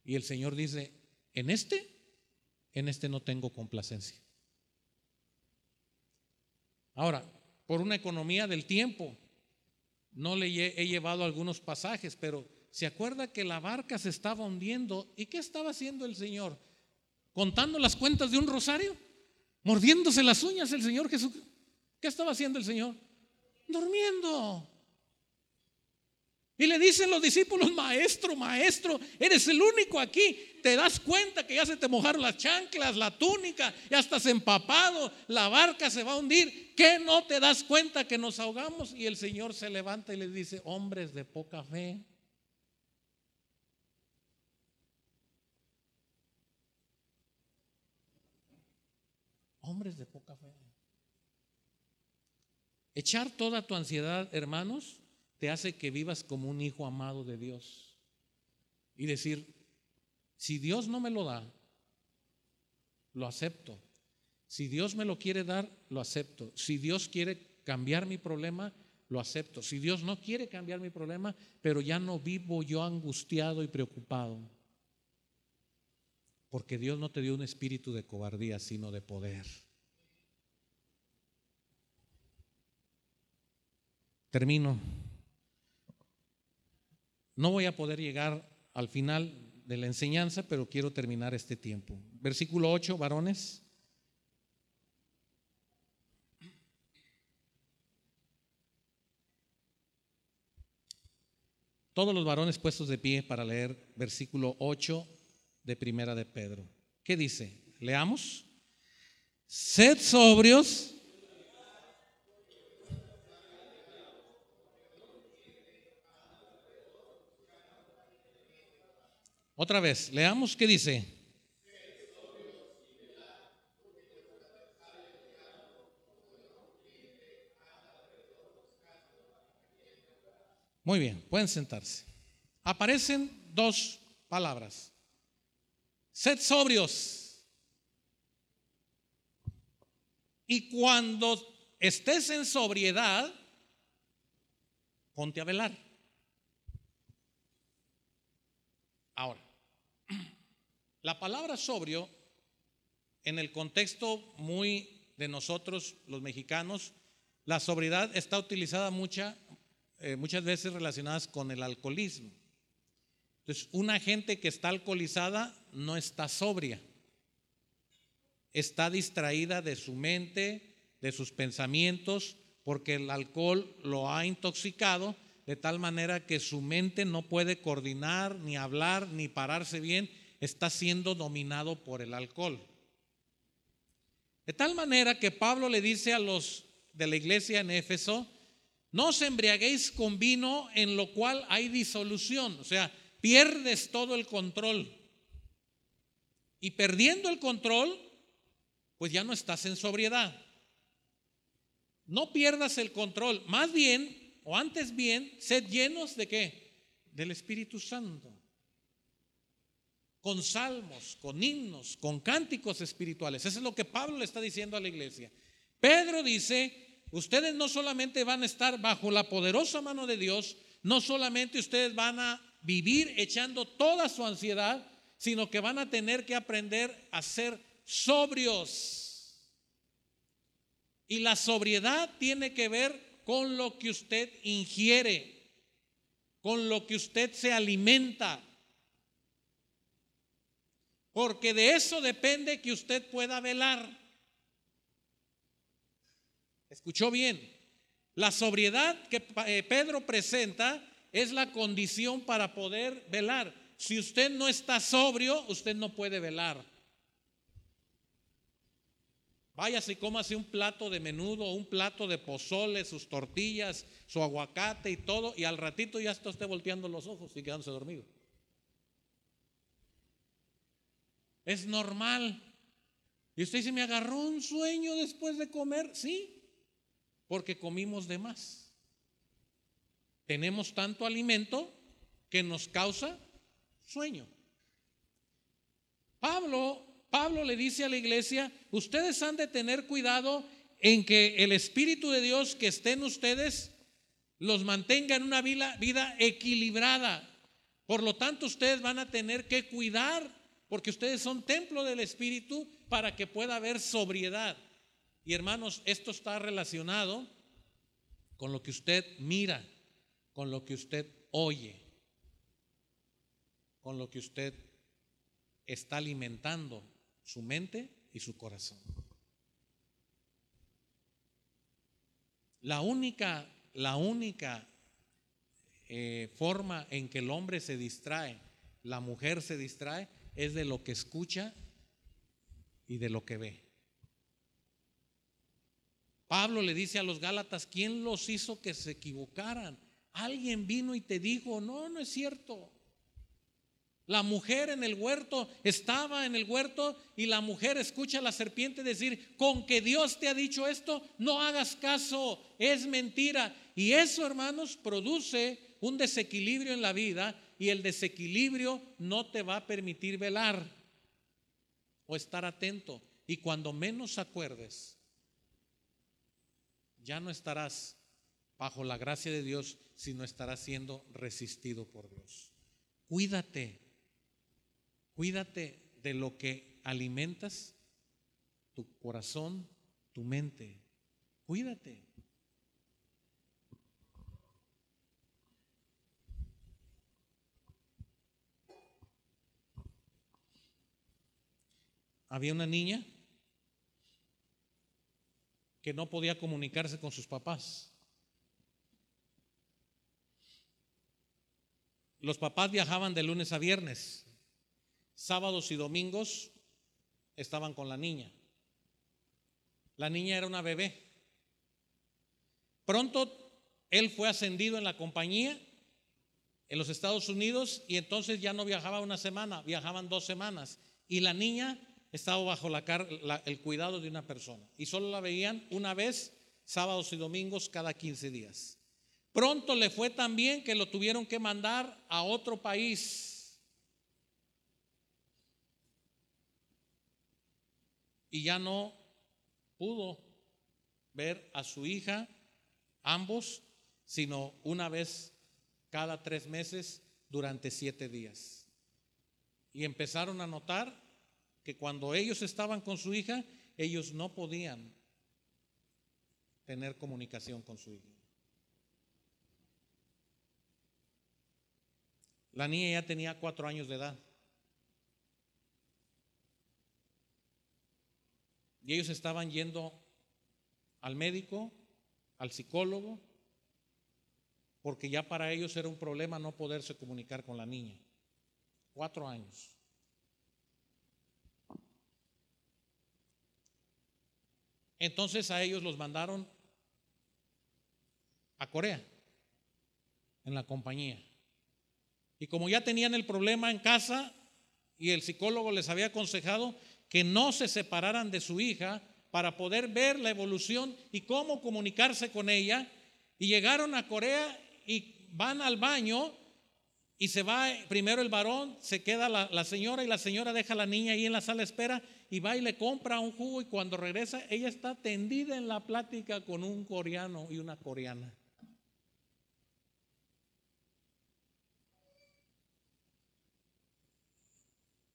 Y el Señor dice, en este, en este no tengo complacencia. Ahora, por una economía del tiempo, no le he llevado algunos pasajes, pero se acuerda que la barca se estaba hundiendo. ¿Y qué estaba haciendo el Señor? ¿Contando las cuentas de un rosario? ¿Mordiéndose las uñas el Señor Jesús? ¿Qué estaba haciendo el Señor? Durmiendo. Y le dicen los discípulos, maestro, maestro, eres el único aquí. Te das cuenta que ya se te mojaron las chanclas, la túnica, ya estás empapado, la barca se va a hundir. ¿Qué no te das cuenta que nos ahogamos? Y el Señor se levanta y les dice, hombres de poca fe. hombres de poca fe. Echar toda tu ansiedad, hermanos, te hace que vivas como un hijo amado de Dios. Y decir, si Dios no me lo da, lo acepto. Si Dios me lo quiere dar, lo acepto. Si Dios quiere cambiar mi problema, lo acepto. Si Dios no quiere cambiar mi problema, pero ya no vivo yo angustiado y preocupado. Porque Dios no te dio un espíritu de cobardía, sino de poder. Termino. No voy a poder llegar al final de la enseñanza, pero quiero terminar este tiempo. Versículo 8, varones. Todos los varones puestos de pie para leer versículo 8 de Primera de Pedro. ¿Qué dice? Leamos. Sed sobrios. Otra vez, leamos qué dice. Muy bien, pueden sentarse. Aparecen dos palabras. Sed sobrios. Y cuando estés en sobriedad, ponte a velar. Ahora, la palabra sobrio, en el contexto muy de nosotros, los mexicanos, la sobriedad está utilizada mucha, eh, muchas veces relacionadas con el alcoholismo. Entonces, una gente que está alcoholizada no está sobria, está distraída de su mente, de sus pensamientos, porque el alcohol lo ha intoxicado de tal manera que su mente no puede coordinar, ni hablar, ni pararse bien, está siendo dominado por el alcohol. De tal manera que Pablo le dice a los de la iglesia en Éfeso, no os embriaguéis con vino en lo cual hay disolución, o sea, pierdes todo el control. Y perdiendo el control, pues ya no estás en sobriedad. No pierdas el control, más bien, o antes bien, sed llenos de qué? Del Espíritu Santo. Con salmos, con himnos, con cánticos espirituales. Eso es lo que Pablo le está diciendo a la iglesia. Pedro dice, ustedes no solamente van a estar bajo la poderosa mano de Dios, no solamente ustedes van a vivir echando toda su ansiedad, sino que van a tener que aprender a ser sobrios. Y la sobriedad tiene que ver con lo que usted ingiere, con lo que usted se alimenta. Porque de eso depende que usted pueda velar. ¿Escuchó bien? La sobriedad que eh, Pedro presenta es la condición para poder velar. Si usted no está sobrio, usted no puede velar. Váyase y cómase un plato de menudo, un plato de pozole, sus tortillas, su aguacate y todo, y al ratito ya está usted volteando los ojos y quedándose dormido. Es normal. Y usted dice, ¿me agarró un sueño después de comer? Sí, porque comimos de más. Tenemos tanto alimento que nos causa sueño. Pablo Pablo le dice a la iglesia, ustedes han de tener cuidado en que el Espíritu de Dios que esté en ustedes los mantenga en una vida, vida equilibrada. Por lo tanto, ustedes van a tener que cuidar, porque ustedes son templo del Espíritu para que pueda haber sobriedad. Y hermanos, esto está relacionado con lo que usted mira, con lo que usted oye, con lo que usted está alimentando su mente y su corazón. La única, la única eh, forma en que el hombre se distrae, la mujer se distrae, es de lo que escucha y de lo que ve. Pablo le dice a los Gálatas, ¿quién los hizo que se equivocaran? Alguien vino y te dijo, no, no es cierto. La mujer en el huerto estaba en el huerto y la mujer escucha a la serpiente decir, con que Dios te ha dicho esto, no hagas caso, es mentira. Y eso, hermanos, produce un desequilibrio en la vida y el desequilibrio no te va a permitir velar o estar atento. Y cuando menos acuerdes, ya no estarás bajo la gracia de Dios, sino estarás siendo resistido por Dios. Cuídate Cuídate de lo que alimentas, tu corazón, tu mente. Cuídate. Había una niña que no podía comunicarse con sus papás. Los papás viajaban de lunes a viernes sábados y domingos estaban con la niña. La niña era una bebé. Pronto él fue ascendido en la compañía en los Estados Unidos y entonces ya no viajaba una semana, viajaban dos semanas. Y la niña estaba bajo el cuidado de una persona y solo la veían una vez sábados y domingos cada 15 días. Pronto le fue tan bien que lo tuvieron que mandar a otro país y ya no pudo ver a su hija, ambos, sino una vez cada tres meses durante siete días. Y empezaron a notar que cuando ellos estaban con su hija, ellos no podían tener comunicación con su hija. La niña ya tenía cuatro años de edad. Y ellos estaban yendo al médico, al psicólogo, porque ya para ellos era un problema no poderse comunicar con la niña. Cuatro años. Entonces a ellos los mandaron a Corea, en la compañía. Y como ya tenían el problema en casa y el psicólogo les había aconsejado, que no se separaran de su hija para poder ver la evolución y cómo comunicarse con ella. Y llegaron a Corea y van al baño y se va primero el varón, se queda la, señora y la señora deja a la niña ahí en la sala de espera y va y le compra un jugo y cuando regresa ella está tendida en la plática con un coreano y una coreana.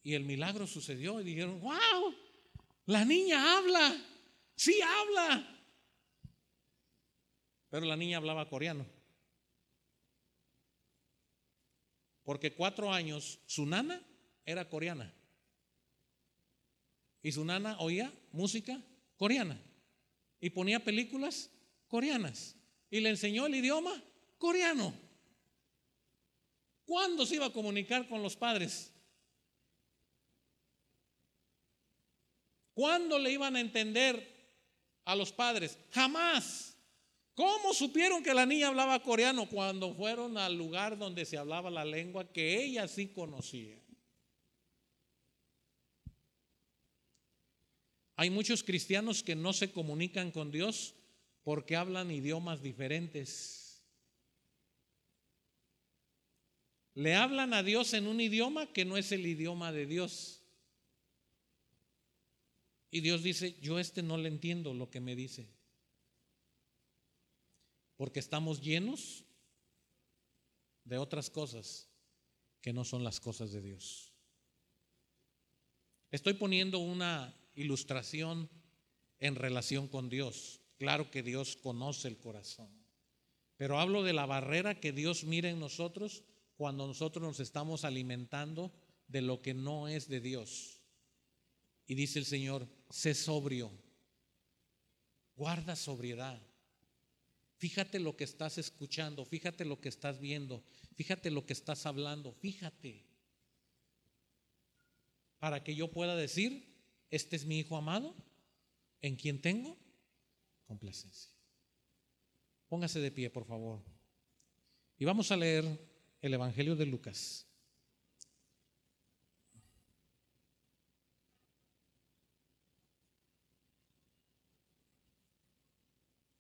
Y el milagro sucedió y dijeron, wow, la niña habla, sí habla. Pero la niña hablaba coreano. Porque cuatro años su nana era coreana. Y su nana oía música coreana. Y ponía películas coreanas. Y le enseñó el idioma coreano. ¿Cuándo se iba a comunicar con los padres? ¿Cuándo le iban a entender a los padres? Jamás. ¿Cómo supieron que la niña hablaba coreano cuando fueron al lugar donde se hablaba la lengua que ella sí conocía? Hay muchos cristianos que no se comunican con Dios porque hablan idiomas diferentes. Le hablan a Dios en un idioma que no es el idioma de Dios. Y Dios dice, yo este no le entiendo lo que me dice. Porque estamos llenos de otras cosas que no son las cosas de Dios. Estoy poniendo una ilustración en relación con Dios. Claro que Dios conoce el corazón. Pero hablo de la barrera que Dios mira en nosotros cuando nosotros nos estamos alimentando de lo que no es de Dios. Y dice el Señor, sé sobrio, guarda sobriedad. Fíjate lo que estás escuchando, fíjate lo que estás viendo, fíjate lo que estás hablando, fíjate. Para que yo pueda decir, este es mi Hijo amado, en quien tengo complacencia. Póngase de pie, por favor. Y vamos a leer el Evangelio de Lucas.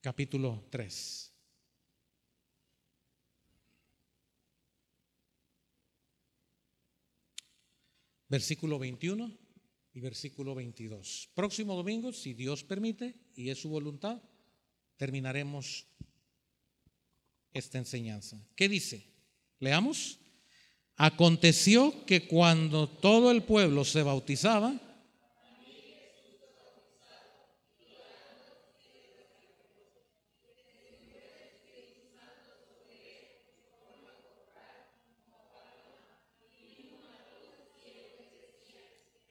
capítulo 3. Versículo 21 y versículo 22. Próximo domingo, si Dios permite y es su voluntad, terminaremos esta enseñanza. ¿Qué dice? Leamos. Aconteció que cuando todo el pueblo se bautizaba,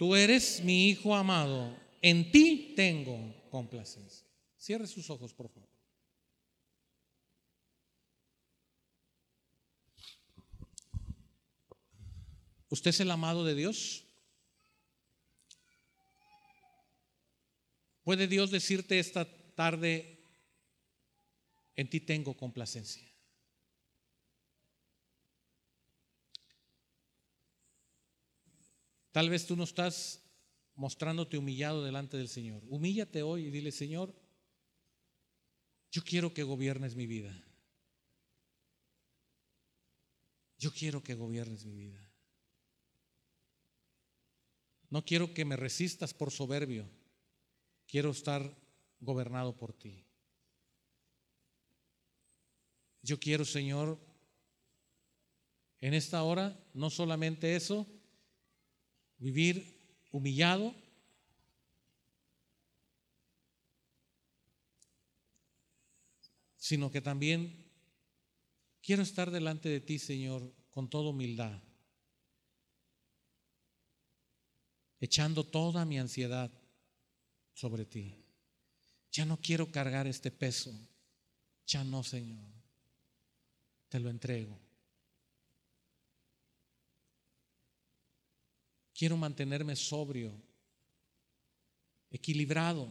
Tú eres mi hijo amado, en ti tengo complacencia. Cierre sus ojos, por favor. ¿Usted es el amado de Dios? ¿Puede Dios decirte esta tarde, en ti tengo complacencia? Tal vez tú no estás mostrándote humillado delante del Señor. Humíllate hoy y dile, Señor, yo quiero que gobiernes mi vida. Yo quiero que gobiernes mi vida. No quiero que me resistas por soberbio. Quiero estar gobernado por ti. Yo quiero, Señor, en esta hora, no solamente eso, vivir humillado, sino que también quiero estar delante de ti, Señor, con toda humildad, echando toda mi ansiedad sobre ti. Ya no quiero cargar este peso, ya no, Señor, te lo entrego. Quiero mantenerme sobrio, equilibrado.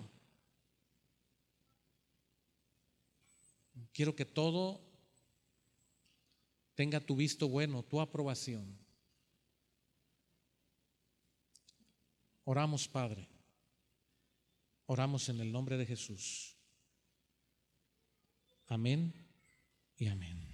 Quiero que todo tenga tu visto bueno, tu aprobación. Oramos, Padre. Oramos en el nombre de Jesús. Amén y amén.